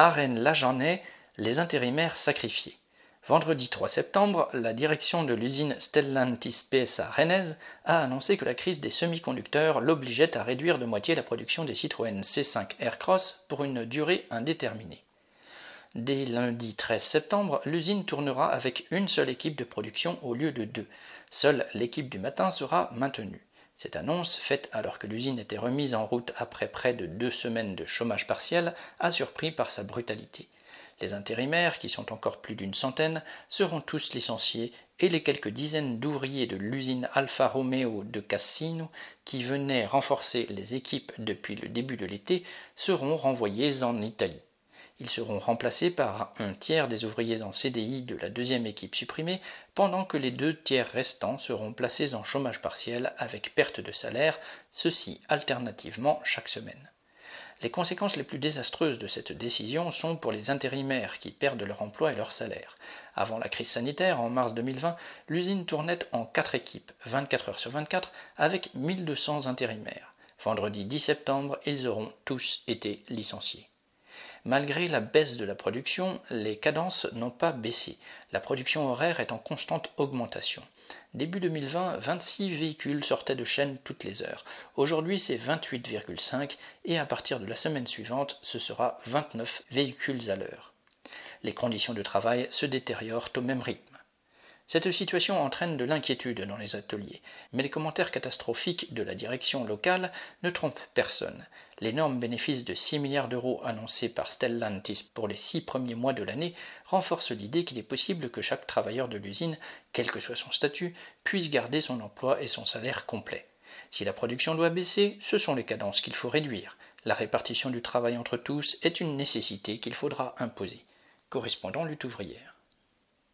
À Rennes-la-Jeannais, les intérimaires sacrifiés. Vendredi 3 septembre, la direction de l'usine Stellantis PSA rennaise a annoncé que la crise des semi-conducteurs l'obligeait à réduire de moitié la production des Citroën C5 Aircross pour une durée indéterminée. Dès lundi 13 septembre, l'usine tournera avec une seule équipe de production au lieu de deux. Seule l'équipe du matin sera maintenue. Cette annonce, faite alors que l'usine était remise en route après près de deux semaines de chômage partiel, a surpris par sa brutalité. Les intérimaires, qui sont encore plus d'une centaine, seront tous licenciés et les quelques dizaines d'ouvriers de l'usine Alfa Romeo de Cassino, qui venaient renforcer les équipes depuis le début de l'été, seront renvoyés en Italie. Ils seront remplacés par un tiers des ouvriers en CDI de la deuxième équipe supprimée, pendant que les deux tiers restants seront placés en chômage partiel avec perte de salaire, ceci alternativement chaque semaine. Les conséquences les plus désastreuses de cette décision sont pour les intérimaires qui perdent leur emploi et leur salaire. Avant la crise sanitaire, en mars 2020, l'usine tournait en quatre équipes, 24 heures sur 24, avec 1200 intérimaires. Vendredi 10 septembre, ils auront tous été licenciés. Malgré la baisse de la production, les cadences n'ont pas baissé. La production horaire est en constante augmentation. Début 2020, 26 véhicules sortaient de chaîne toutes les heures. Aujourd'hui, c'est 28,5 et à partir de la semaine suivante, ce sera 29 véhicules à l'heure. Les conditions de travail se détériorent au même rythme. Cette situation entraîne de l'inquiétude dans les ateliers, mais les commentaires catastrophiques de la direction locale ne trompent personne. L'énorme bénéfice de 6 milliards d'euros annoncé par Stellantis pour les six premiers mois de l'année renforce l'idée qu'il est possible que chaque travailleur de l'usine, quel que soit son statut, puisse garder son emploi et son salaire complet. Si la production doit baisser, ce sont les cadences qu'il faut réduire. La répartition du travail entre tous est une nécessité qu'il faudra imposer. Correspondant lutte ouvrière.